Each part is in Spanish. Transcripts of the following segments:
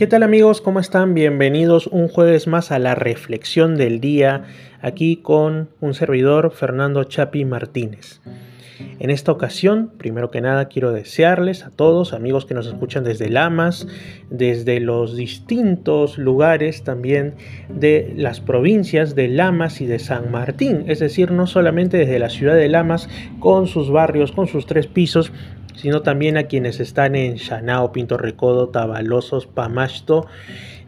¿Qué tal amigos? ¿Cómo están? Bienvenidos un jueves más a la reflexión del día, aquí con un servidor, Fernando Chapi Martínez. En esta ocasión, primero que nada, quiero desearles a todos, amigos que nos escuchan desde Lamas, desde los distintos lugares también de las provincias de Lamas y de San Martín, es decir, no solamente desde la ciudad de Lamas, con sus barrios, con sus tres pisos, sino también a quienes están en Chanao, Pinto Recodo, Tabalosos, Pamasto,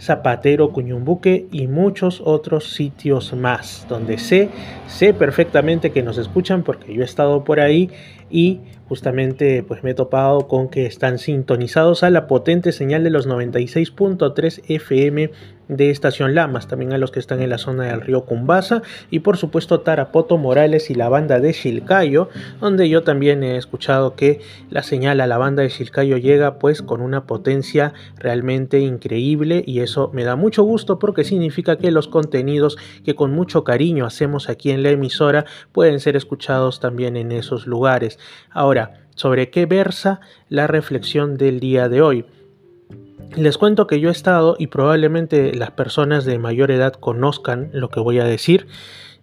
Zapatero, Cuñumbuque y muchos otros sitios más, donde sé, sé perfectamente que nos escuchan porque yo he estado por ahí y justamente pues me he topado con que están sintonizados a la potente señal de los 96.3 FM de Estación Lamas, también a los que están en la zona del río Cumbasa y por supuesto Tarapoto Morales y la banda de Chilcayo, donde yo también he escuchado que la señal a la banda de Chilcayo llega pues con una potencia realmente increíble y eso me da mucho gusto porque significa que los contenidos que con mucho cariño hacemos aquí en la emisora pueden ser escuchados también en esos lugares. Ahora, ¿sobre qué versa la reflexión del día de hoy? Les cuento que yo he estado y probablemente las personas de mayor edad conozcan lo que voy a decir.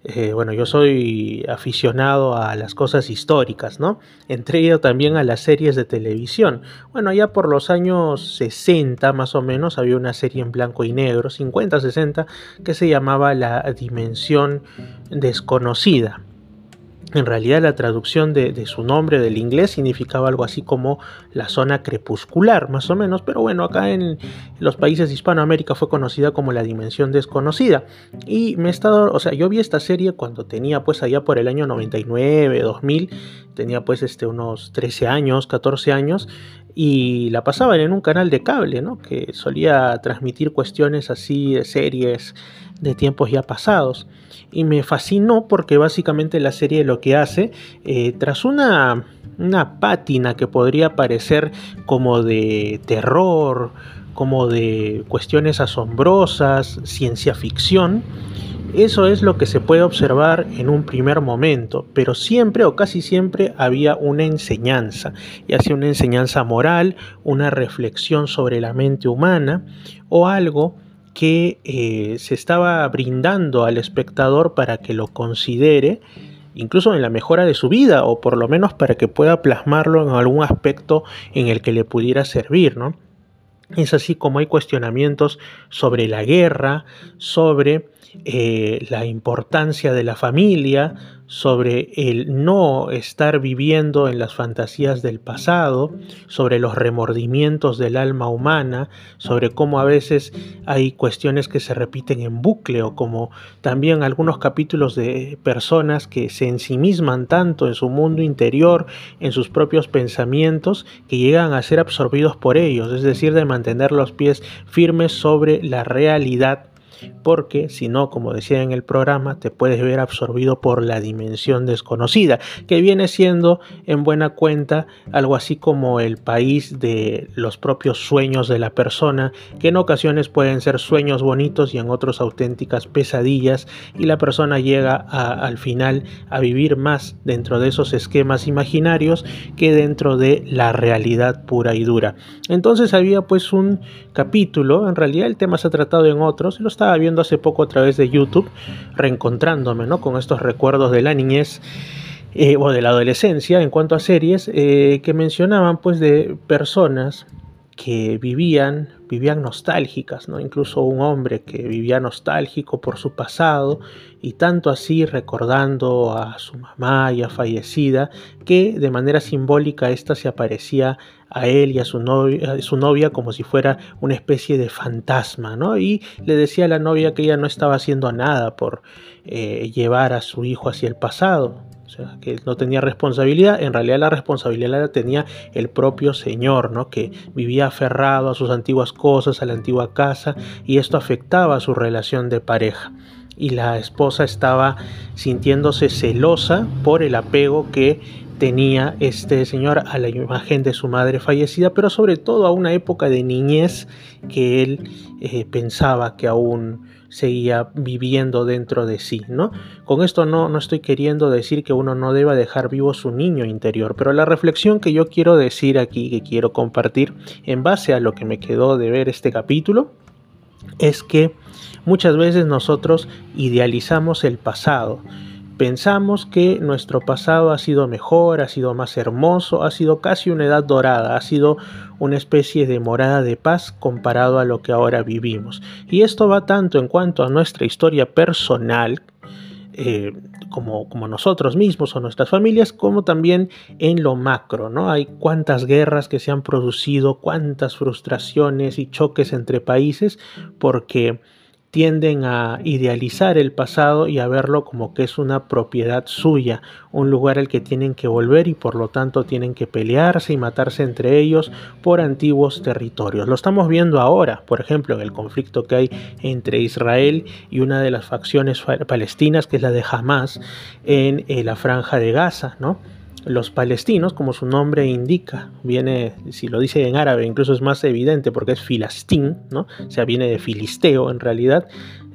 Eh, bueno, yo soy aficionado a las cosas históricas, ¿no? Entre también a las series de televisión. Bueno, ya por los años 60 más o menos había una serie en blanco y negro, 50-60, que se llamaba La Dimensión Desconocida. En realidad la traducción de, su nombre del inglés significaba algo así como la zona crepuscular, más o menos, pero bueno, acá en los países de Hispanoamérica fue conocida como la dimensión desconocida. Y me he estado, o sea, yo vi esta serie cuando tenía pues allá por el año 99, 2000, tenía pues este unos 13 años, 14 años, y la pasaban en un canal de cable, ¿no? Que solía transmitir cuestiones así de series de tiempos ya pasados. Y me fascinó porque básicamente la serie lo que hace, eh, tras una, una pátina que podría parecer como de terror, como de cuestiones asombrosas, ciencia ficción, eso es lo que se puede observar en un primer momento, pero siempre o casi siempre había una enseñanza, ya sea una enseñanza moral, una reflexión sobre la mente humana o algo que eh, se estaba brindando al espectador para que lo considere, incluso en la mejora de su vida, o por lo menos para que pueda plasmarlo en algún aspecto en el que le pudiera servir, ¿no? Es así como hay cuestionamientos sobre la guerra, sobre eh, la importancia de la familia, sobre el no estar viviendo en las fantasías del pasado, sobre los remordimientos del alma humana, sobre cómo a veces hay cuestiones que se repiten en bucle o como también algunos capítulos de personas que se ensimisman tanto en su mundo interior, en sus propios pensamientos, que llegan a ser absorbidos por ellos, es decir, de mantener los pies firmes sobre la realidad porque si no, como decía en el programa, te puedes ver absorbido por la dimensión desconocida, que viene siendo en buena cuenta algo así como el país de los propios sueños de la persona, que en ocasiones pueden ser sueños bonitos y en otros auténticas pesadillas, y la persona llega al final a vivir más dentro de esos esquemas imaginarios que dentro de la realidad pura y dura. Entonces había pues un capítulo, en realidad el tema se ha tratado en otros, lo viendo hace poco a través de YouTube, reencontrándome ¿no? con estos recuerdos de la niñez eh, o de la adolescencia en cuanto a series eh, que mencionaban pues de personas que vivían, vivían nostálgicas, ¿no? Incluso un hombre que vivía nostálgico por su pasado y tanto así recordando a su mamá ya fallecida, que de manera simbólica ésta se aparecía a él y a su, novia, su novia como si fuera una especie de fantasma, ¿no? Y le decía a la novia que ella no estaba haciendo nada por eh, llevar a su hijo hacia el pasado, o sea, que no tenía responsabilidad, en realidad la responsabilidad la tenía el propio Señor, ¿no? Que vivía aferrado a sus antiguas cosas, a la antigua casa, y esto afectaba a su relación de pareja. Y la esposa estaba sintiéndose celosa por el apego que tenía este señor a la imagen de su madre fallecida, pero sobre todo a una época de niñez que él eh, pensaba que aún seguía viviendo dentro de sí, ¿no? Con esto no, no estoy queriendo decir que uno no deba dejar vivo su niño interior, pero la reflexión que yo quiero decir aquí, que quiero compartir en base a lo que me quedó de ver este capítulo, es que muchas veces nosotros idealizamos el pasado, Pensamos que nuestro pasado ha sido mejor, ha sido más hermoso, ha sido casi una edad dorada, ha sido una especie de morada de paz comparado a lo que ahora vivimos. Y esto va tanto en cuanto a nuestra historia personal, eh, como, como, nosotros mismos o nuestras familias, como también en lo macro, ¿no? Hay cuántas guerras que se han producido, cuántas frustraciones y choques entre países, porque tienden a idealizar el pasado y a verlo como que es una propiedad suya, un lugar al que tienen que volver y por lo tanto tienen que pelearse y matarse entre ellos por antiguos territorios. Lo estamos viendo ahora, por ejemplo, en el conflicto que hay entre Israel y una de las facciones palestinas, que es la de Hamas, en eh, la franja de Gaza, ¿no? Los palestinos, como su nombre indica, viene, si lo dice en árabe, incluso es más evidente porque es filastín, ¿no? o sea, viene de filisteo en realidad,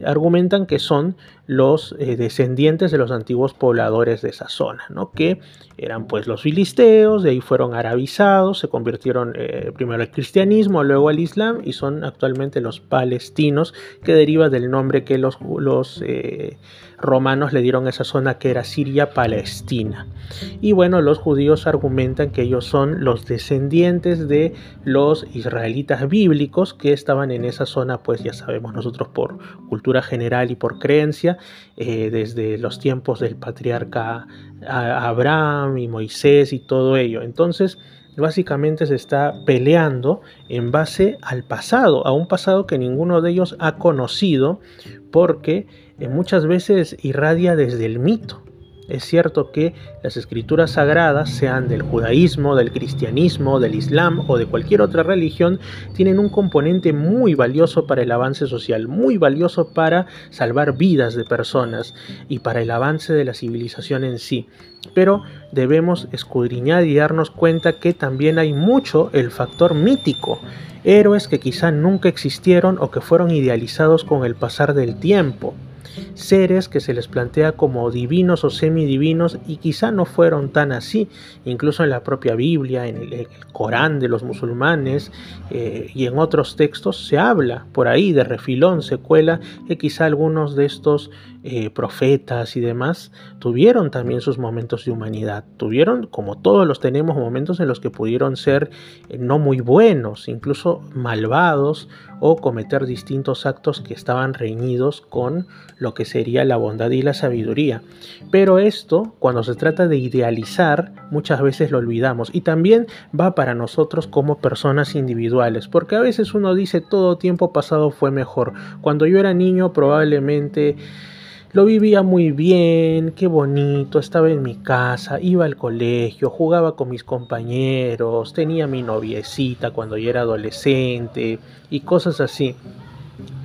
argumentan que son los eh, descendientes de los antiguos pobladores de esa zona, ¿no? que eran pues los filisteos, de ahí fueron arabizados, se convirtieron eh, primero al cristianismo, luego al islam y son actualmente los palestinos, que deriva del nombre que los, eh, romanos le dieron a esa zona que era Siria-Palestina. Y bueno, los judíos argumentan que ellos son los descendientes de los israelitas bíblicos que estaban en esa zona, pues ya sabemos nosotros por cultura general y por creencia, eh, desde los tiempos del patriarca Abraham y Moisés y todo ello. Entonces, básicamente se está peleando en base al pasado, a un pasado que ninguno de ellos ha conocido, porque eh, muchas veces irradia desde el mito. Es cierto que las escrituras sagradas, sean del judaísmo, del cristianismo, del islam o de cualquier otra religión, tienen un componente muy valioso para el avance social, muy valioso para salvar vidas de personas y para el avance de la civilización en sí. Pero debemos escudriñar y darnos cuenta que también hay mucho el factor mítico héroes que quizá nunca existieron o que fueron idealizados con el pasar del tiempo seres que se les plantea como divinos o semidivinos y quizá no fueron tan así, incluso en la propia Biblia, en el, Corán de los musulmanes eh, y en otros textos se habla por ahí de refilón, se cuela que quizá algunos de estos eh, profetas y demás tuvieron también sus momentos de humanidad, tuvieron, como todos los tenemos, momentos en los que pudieron ser eh, no muy buenos, incluso malvados o cometer distintos actos que estaban reñidos con lo que sería la bondad y la sabiduría. Pero esto, cuando se trata de idealizar, muchas veces lo olvidamos y también va para nosotros como personas individuales, porque a veces uno dice todo tiempo pasado fue mejor. Cuando yo era niño probablemente lo vivía muy bien, qué bonito, estaba en mi casa, iba al colegio, jugaba con mis compañeros, tenía mi noviecita cuando yo era adolescente y cosas así.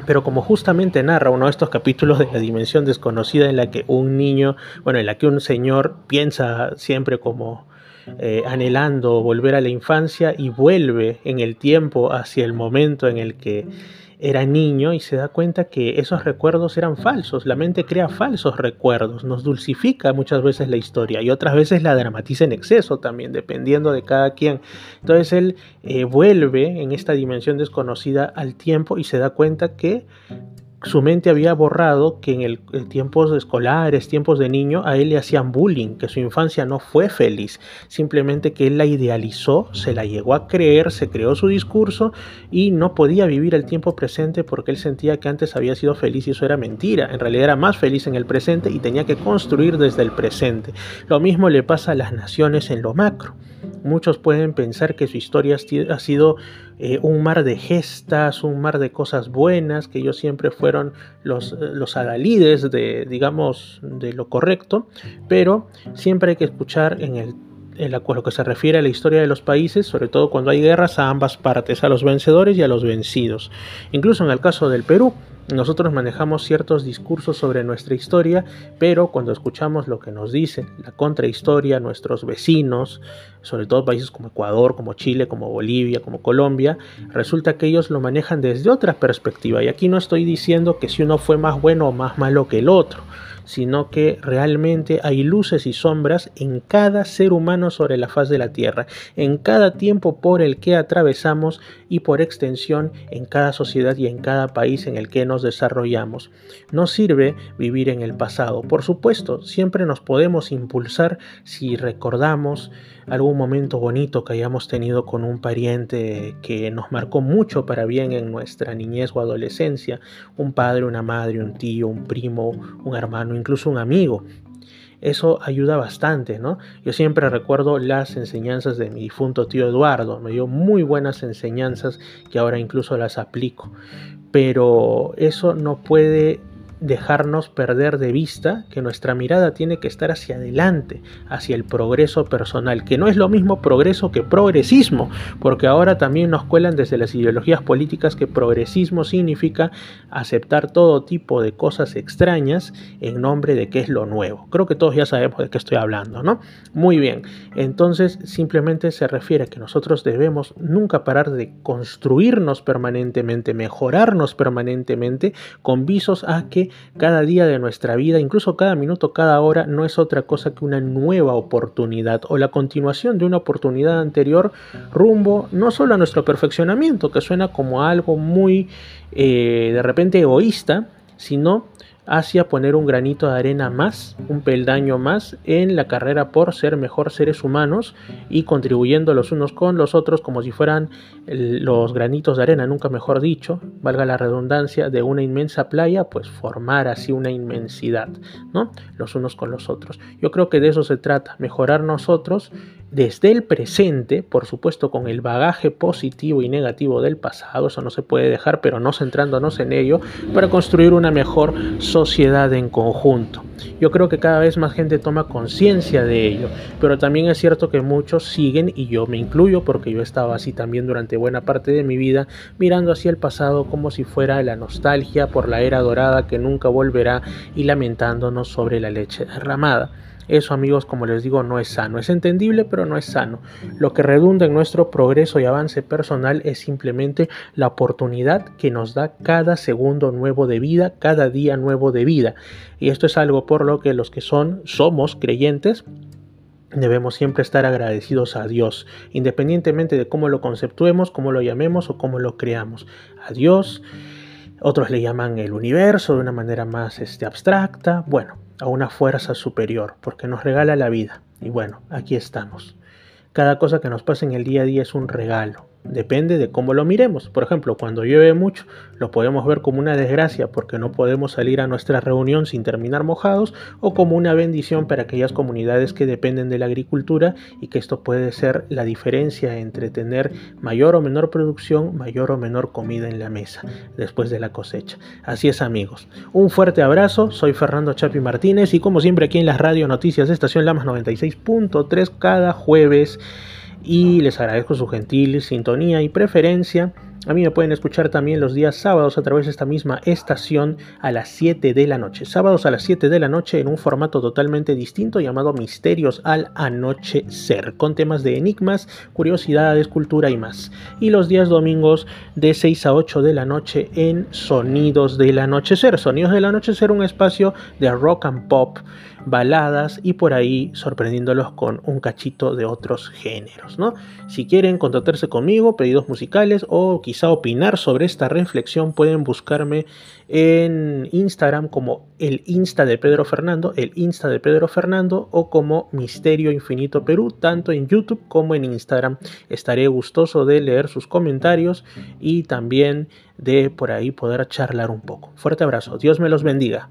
Pero como justamente narra uno de estos capítulos de la dimensión desconocida en la que un niño, bueno, en la que un señor piensa siempre como eh, anhelando volver a la infancia y vuelve en el tiempo hacia el momento en el que era niño y se da cuenta que esos recuerdos eran falsos. La mente crea falsos recuerdos, nos dulcifica muchas veces la historia y otras veces la dramatiza en exceso también, dependiendo de cada quien. Entonces él eh, vuelve en esta dimensión desconocida al tiempo y se da cuenta que su mente había borrado que en el, tiempos escolares, tiempos de niño, a él le hacían bullying, que su infancia no fue feliz, simplemente que él la idealizó, se la llegó a creer, se creó su discurso y no podía vivir el tiempo presente porque él sentía que antes había sido feliz y eso era mentira, en realidad era más feliz en el presente y tenía que construir desde el presente. Lo mismo le pasa a las naciones en lo macro. Muchos pueden pensar que su historia ha sido eh, un mar de gestas, un mar de cosas buenas, que ellos siempre fueron los, los adalides de, digamos, de lo correcto, pero siempre hay que escuchar en el en lo que se refiere a la historia de los países, sobre todo cuando hay guerras a ambas partes, a los vencedores y a los vencidos. Incluso en el caso del Perú, Nosotros manejamos ciertos discursos sobre nuestra historia, pero cuando escuchamos lo que nos dice la contrahistoria, nuestros vecinos, sobre todo países como Ecuador, como Chile, como Bolivia, como Colombia, resulta que ellos lo manejan desde otra perspectiva. Y aquí no estoy diciendo que si uno fue más bueno o más malo que el otro sino que realmente hay luces y sombras en cada ser humano sobre la faz de la Tierra, en cada tiempo por el que atravesamos y por extensión en cada sociedad y en cada país en el que nos desarrollamos. No sirve vivir en el pasado. Por supuesto, siempre nos podemos impulsar si recordamos algún momento bonito que hayamos tenido con un pariente que nos marcó mucho para bien en nuestra niñez o adolescencia, un padre, una madre, un tío, un primo, un hermano, incluso un amigo. Eso ayuda bastante, ¿no? Yo siempre recuerdo las enseñanzas de mi difunto tío Eduardo, me dio muy buenas enseñanzas que ahora incluso las aplico, pero eso no puede dejarnos perder de vista que nuestra mirada tiene que estar hacia adelante, hacia el progreso personal, que no es lo mismo progreso que progresismo, porque ahora también nos cuelan desde las ideologías políticas que progresismo significa aceptar todo tipo de cosas extrañas en nombre de que es lo nuevo. Creo que todos ya sabemos de qué estoy hablando, ¿no? Muy bien, entonces simplemente se refiere a que nosotros debemos nunca parar de construirnos permanentemente, mejorarnos permanentemente con visos a cada día de nuestra vida, incluso cada minuto, cada hora, no es otra cosa que una nueva oportunidad o la continuación de una oportunidad anterior rumbo no solo a nuestro perfeccionamiento, que suena como algo muy eh, de repente egoísta, sino hacia poner un granito de arena más, un peldaño más en la carrera por ser mejor seres humanos y contribuyendo los unos con los otros como si fueran los granitos de arena, nunca mejor dicho, valga la redundancia, de una inmensa playa, pues formar así una inmensidad, ¿no? Los unos con los otros. Yo creo que de eso se trata, mejorar nosotros desde el presente, por supuesto con el bagaje positivo y negativo del pasado, eso no se puede dejar, pero no centrándonos en ello, para construir una mejor sociedad en conjunto. Yo creo que cada vez más gente toma conciencia de ello, pero también es cierto que muchos siguen, y yo me incluyo porque yo estaba así también durante buena parte de mi vida, mirando hacia el pasado como si fuera la nostalgia por la era dorada que nunca volverá y lamentándonos sobre la leche derramada. Eso amigos, como les digo, no es sano. Es entendible, pero no es sano. Lo que redunda en nuestro progreso y avance personal es simplemente la oportunidad que nos da cada segundo nuevo de vida, cada día nuevo de vida. Y esto es algo por lo que los que son, somos creyentes, Debemos siempre estar agradecidos a Dios, independientemente de cómo lo conceptuemos, cómo lo llamemos o cómo lo creamos. A Dios, otros le llaman el universo de una manera más este, abstracta. Bueno, a una fuerza superior, porque nos regala la vida. Y bueno, aquí estamos. Cada cosa que nos pasa en el día a día es un regalo. Depende de cómo lo miremos. Por ejemplo, cuando llueve mucho, lo podemos ver como una desgracia porque no podemos salir a nuestra reunión sin terminar mojados o como una bendición para aquellas comunidades que dependen de la agricultura y que esto puede ser la diferencia entre tener mayor o menor producción, mayor o menor comida en la mesa después de la cosecha. Así es amigos. Un fuerte abrazo, soy Fernando Chapi Martínez y como siempre aquí en las radio noticias de Estación Lamas 96.3 cada jueves y les agradezco su gentil sintonía y preferencia. A mí me pueden escuchar también los días sábados a través de esta misma estación a las 7 de la noche. Sábados a las 7 de la noche en un formato totalmente distinto llamado Misterios al Anochecer, con temas de enigmas, curiosidades, cultura y más. Y los días domingos de 6 a 8 de la noche en Sonidos del Anochecer. Sonidos del Anochecer, un espacio de rock and pop baladas y por ahí sorprendiéndolos con un cachito de otros géneros, ¿no? Si quieren contactarse conmigo, pedidos musicales o quizá opinar sobre esta reflexión, pueden buscarme en Instagram como el Insta de Pedro Fernando, el Insta de Pedro Fernando o como Misterio Infinito Perú, tanto en YouTube como en Instagram. Estaré gustoso de leer sus comentarios y también de por ahí poder charlar un poco. Fuerte abrazo, Dios me los bendiga.